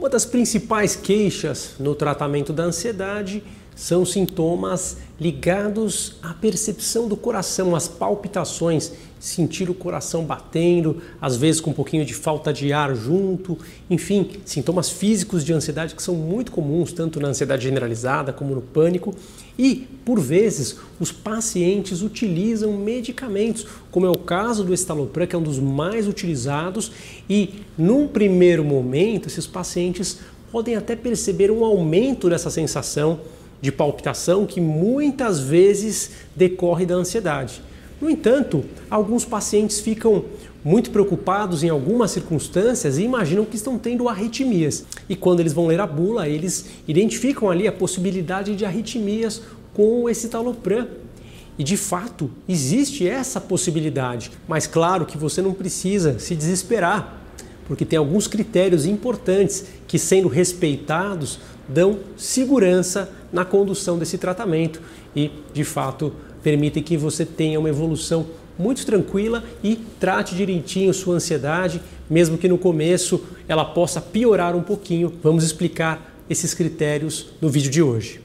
Uma das principais queixas no tratamento da ansiedade são sintomas ligados à percepção do coração, às palpitações, sentir o coração batendo, às vezes com um pouquinho de falta de ar junto, enfim, sintomas físicos de ansiedade que são muito comuns tanto na ansiedade generalizada como no pânico. E, por vezes, os pacientes utilizam medicamentos, como é o caso do estalopram, que é um dos mais utilizados, e num primeiro momento esses pacientes podem até perceber um aumento dessa sensação de palpitação que muitas vezes decorre da ansiedade. No entanto, alguns pacientes ficam muito preocupados em algumas circunstâncias e imaginam que estão tendo arritmias. E quando eles vão ler a bula, eles identificam ali a possibilidade de arritmias com o escitalopram. E de fato, existe essa possibilidade, mas claro que você não precisa se desesperar, porque tem alguns critérios importantes que, sendo respeitados, dão segurança na condução desse tratamento e, de fato, permitem que você tenha uma evolução muito tranquila e trate direitinho sua ansiedade, mesmo que no começo ela possa piorar um pouquinho. Vamos explicar esses critérios no vídeo de hoje.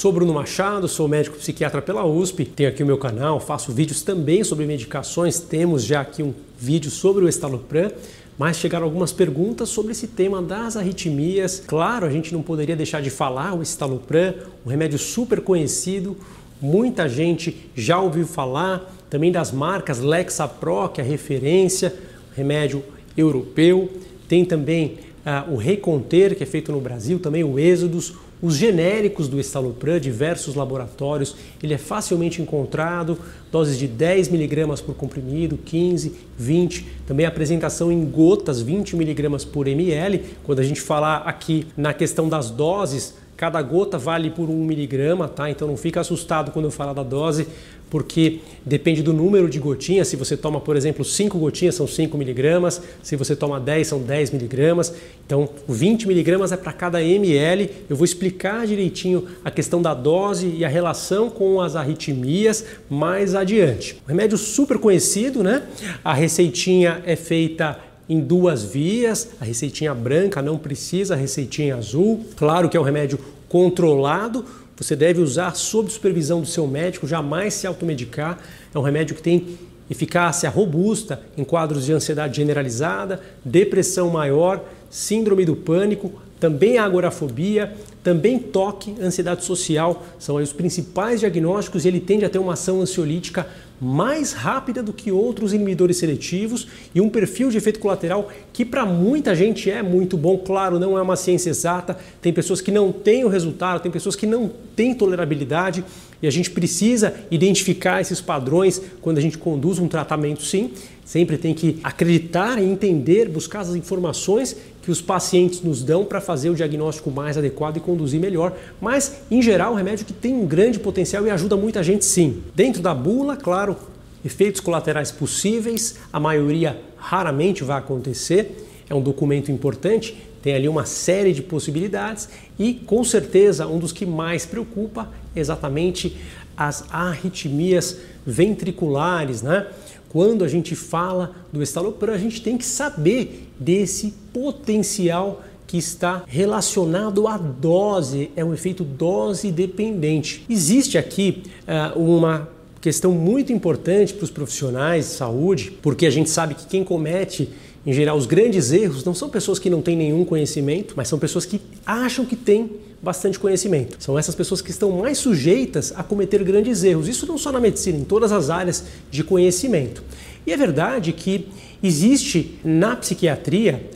Sou Bruno Machado, sou médico psiquiatra pela USP, tenho aqui o meu canal, faço vídeos também sobre medicações, temos já aqui um vídeo sobre o estalopram mas chegaram algumas perguntas sobre esse tema das arritmias. Claro, a gente não poderia deixar de falar o estalopram, um remédio super conhecido, muita gente já ouviu falar, também das marcas Lexapro, que é a referência, remédio europeu. Tem também uh, o Reconter, que é feito no Brasil, também o Êxodos, os genéricos do estalopram, diversos laboratórios, ele é facilmente encontrado, doses de 10 mg por comprimido, 15, 20, também apresentação em gotas, 20 mg por ml. Quando a gente falar aqui na questão das doses, cada gota vale por 1 miligrama, tá? Então não fica assustado quando eu falar da dose, porque depende do número de gotinhas. Se você toma, por exemplo, 5 gotinhas, são 5 miligramas. Se você toma 10, são 10 miligramas. Então, 20 miligramas é para cada ml. Eu vou explicar direitinho a questão da dose e a relação com as arritmias mais adiante. Um remédio super conhecido, né? A receitinha é feita em duas vias, a receitinha branca não precisa, a receitinha azul. Claro que é um remédio controlado, você deve usar sob supervisão do seu médico, jamais se automedicar. É um remédio que tem eficácia robusta em quadros de ansiedade generalizada, depressão maior, síndrome do pânico, também agorafobia, também toque, ansiedade social, são os principais diagnósticos e ele tende a ter uma ação ansiolítica mais rápida do que outros inibidores seletivos e um perfil de efeito colateral que para muita gente é muito bom. Claro, não é uma ciência exata, tem pessoas que não têm o resultado, tem pessoas que não têm tolerabilidade e a gente precisa identificar esses padrões quando a gente conduz um tratamento, sim. Sempre tem que acreditar e entender, buscar as informações que os pacientes nos dão para fazer o diagnóstico mais adequado e conduzir melhor. Mas, em geral, é um remédio que tem um grande potencial e ajuda muita gente, sim. Dentro da bula, claro, efeitos colaterais possíveis, a maioria raramente vai acontecer. É um documento importante, tem ali uma série de possibilidades e, com certeza, um dos que mais preocupa é exatamente as arritmias ventriculares, né? Quando a gente fala do estalopram, a gente tem que saber desse potencial que está relacionado à dose, é um efeito dose dependente. Existe aqui uh, uma questão muito importante para os profissionais de saúde, porque a gente sabe que quem comete em geral, os grandes erros não são pessoas que não têm nenhum conhecimento, mas são pessoas que acham que têm bastante conhecimento. São essas pessoas que estão mais sujeitas a cometer grandes erros. Isso não só na medicina, em todas as áreas de conhecimento. E é verdade que existe na psiquiatria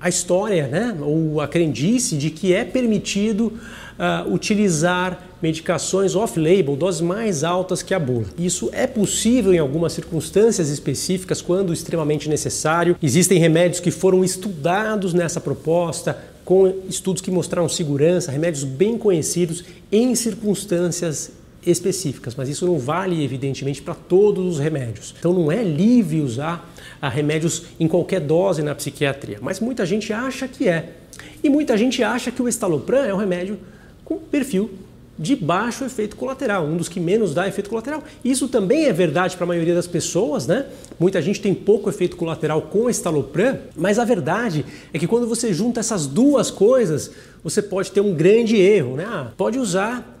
a, história, né, ou a crendice de que é permitido uh, utilizar medicações off-label, doses mais altas que a bula. Isso é possível em algumas circunstâncias específicas, quando extremamente necessário. Existem remédios que foram estudados nessa proposta, com estudos que mostraram segurança, remédios bem conhecidos em circunstâncias específicas, mas isso não vale evidentemente para todos os remédios. Então não é livre usar ah, remédios em qualquer dose na psiquiatria, mas muita gente acha que é. E muita gente acha que o estalopram é um remédio com perfil de baixo efeito colateral, um dos que menos dá efeito colateral. Isso também é verdade para a maioria das pessoas, né? Muita gente tem pouco efeito colateral com estalopram, mas a verdade é que quando você junta essas duas coisas, você pode ter um grande erro, né? Ah, pode usar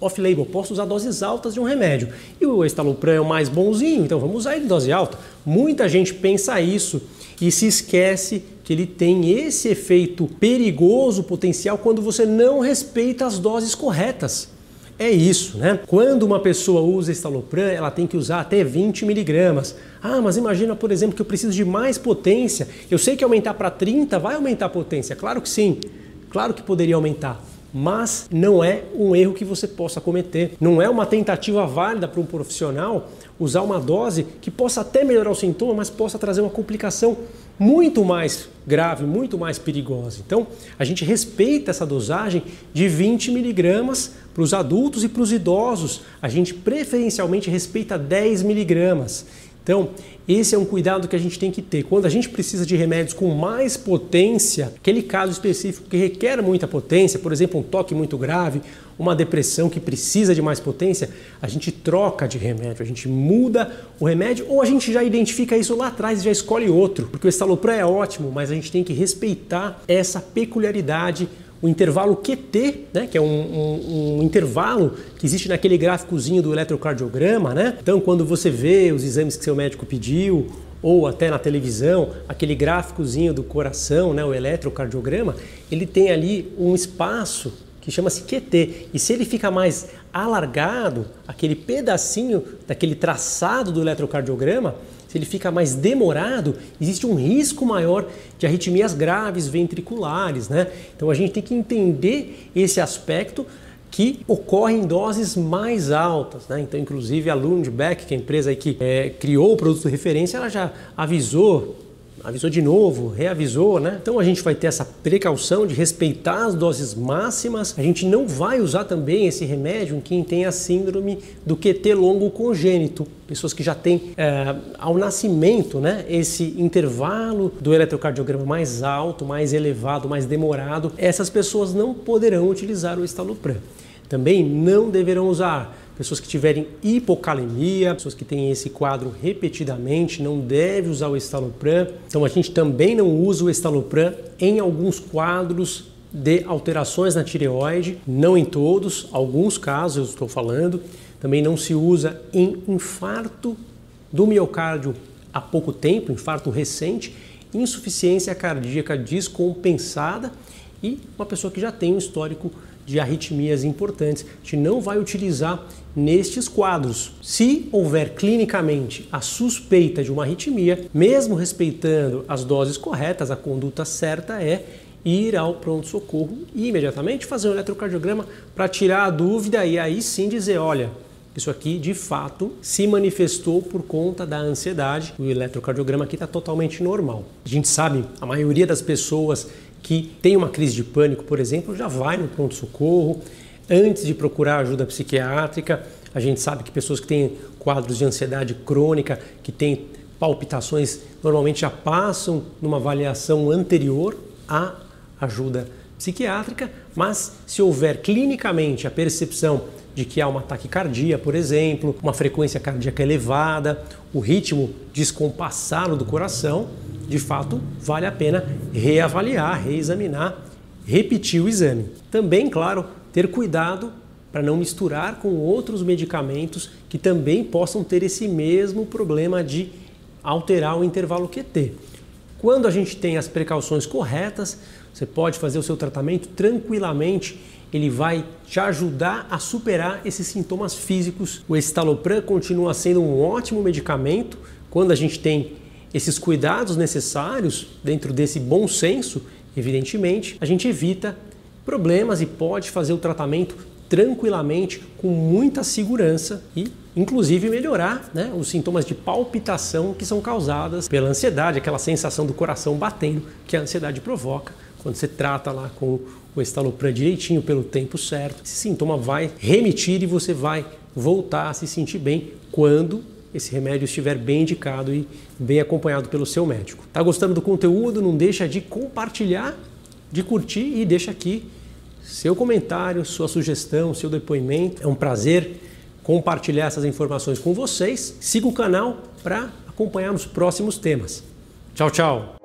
off-label, posso usar doses altas de um remédio. E o estalopram é o mais bonzinho, então vamos usar ele em dose alta. Muita gente pensa isso e se esquece que ele tem esse efeito perigoso potencial quando você não respeita as doses corretas. É isso, né? Quando uma pessoa usa estalopram, ela tem que usar até 20 miligramas. Ah, mas imagina, por exemplo, que eu preciso de mais potência. Eu sei que aumentar para 30 vai aumentar a potência. Claro que sim. Claro que poderia aumentar mas não é um erro que você possa cometer. Não é uma tentativa válida para um profissional usar uma dose que possa até melhorar o sintoma, mas possa trazer uma complicação muito mais grave, muito mais perigosa. Então, a gente respeita essa dosagem de 20 miligramas para os adultos e para os idosos. A gente preferencialmente respeita 10 miligramas. Então, esse é um cuidado que a gente tem que ter. Quando a gente precisa de remédios com mais potência, aquele caso específico que requer muita potência, por exemplo, um toque muito grave, uma depressão que precisa de mais potência, a gente troca de remédio, a gente muda o remédio ou a gente já identifica isso lá atrás e já escolhe outro, porque o estalopram é ótimo, mas a gente tem que respeitar essa peculiaridade o intervalo QT, né, que é um, um, um, intervalo que existe naquele gráficozinho do eletrocardiograma. Né? Então, quando você vê os exames que seu médico pediu, ou até na televisão, aquele gráficozinho do coração, né, o eletrocardiograma, ele tem ali um espaço que chama-se QT. E se ele fica mais alargado, aquele pedacinho daquele traçado do eletrocardiograma, se ele fica mais demorado, existe um risco maior de arritmias graves ventriculares, né? Então a gente tem que entender esse aspecto que ocorre em doses mais altas. Né? Então, inclusive, a Lundbeck, que é a empresa que é, criou o produto de referência, ela já avisou avisou de novo, reavisou, né? Então a gente vai ter essa precaução de respeitar as doses máximas. A gente não vai usar também esse remédio em quem tem a síndrome do QT longo congênito, pessoas que já têm é, ao nascimento, né, esse intervalo do eletrocardiograma mais alto, mais elevado, mais demorado. Essas pessoas não poderão utilizar o estalopram. Também não deverão usar pessoas que tiverem hipocalemia, pessoas que têm esse quadro repetidamente, não deve usar o estalopram. Então a gente também não usa o estalopram em alguns quadros de alterações na tireoide, não em todos, alguns casos eu estou falando. Também não se usa em infarto do miocárdio há pouco tempo, infarto recente, insuficiência cardíaca descompensada e uma pessoa que já tem um histórico de arritmias importantes. A gente não vai utilizar nestes quadros. Se houver clinicamente a suspeita de uma arritmia, mesmo respeitando as doses corretas, a conduta certa é ir ao pronto-socorro e imediatamente fazer um eletrocardiograma para tirar a dúvida e aí sim dizer, olha, isso aqui de fato se manifestou por conta da ansiedade. O eletrocardiograma aqui está totalmente normal. A gente sabe, a maioria das pessoas que tem uma crise de pânico, por exemplo, já vai no pronto-socorro antes de procurar ajuda psiquiátrica. A gente sabe que pessoas que têm quadros de ansiedade crônica, que têm palpitações, normalmente já passam numa avaliação anterior à ajuda psiquiátrica, mas se houver clinicamente a percepção de que há uma taquicardia, por exemplo, uma frequência cardíaca elevada, o ritmo descompassado do coração, de fato vale a pena reavaliar, reexaminar, repetir o exame. Também, claro, ter cuidado para não misturar com outros medicamentos que também possam ter esse mesmo problema de alterar o intervalo QT. Quando a gente tem as precauções corretas, você pode fazer o seu tratamento tranquilamente, ele vai te ajudar a superar esses sintomas físicos. O estalopram continua sendo um ótimo medicamento quando a gente tem esses cuidados necessários dentro desse bom senso, evidentemente, a gente evita problemas e pode fazer o tratamento tranquilamente, com muita segurança e, inclusive, melhorar né, os sintomas de palpitação que são causadas pela ansiedade, aquela sensação do coração batendo que a ansiedade provoca. Quando você trata lá com o estalopram direitinho pelo tempo certo, esse sintoma vai remitir e você vai voltar a se sentir bem quando esse remédio estiver bem indicado e bem acompanhado pelo seu médico. Tá gostando do conteúdo? Não deixa de compartilhar, de curtir e deixa aqui seu comentário, sua sugestão, seu depoimento. É um prazer compartilhar essas informações com vocês. Siga o canal para acompanhar os próximos temas. Tchau, tchau!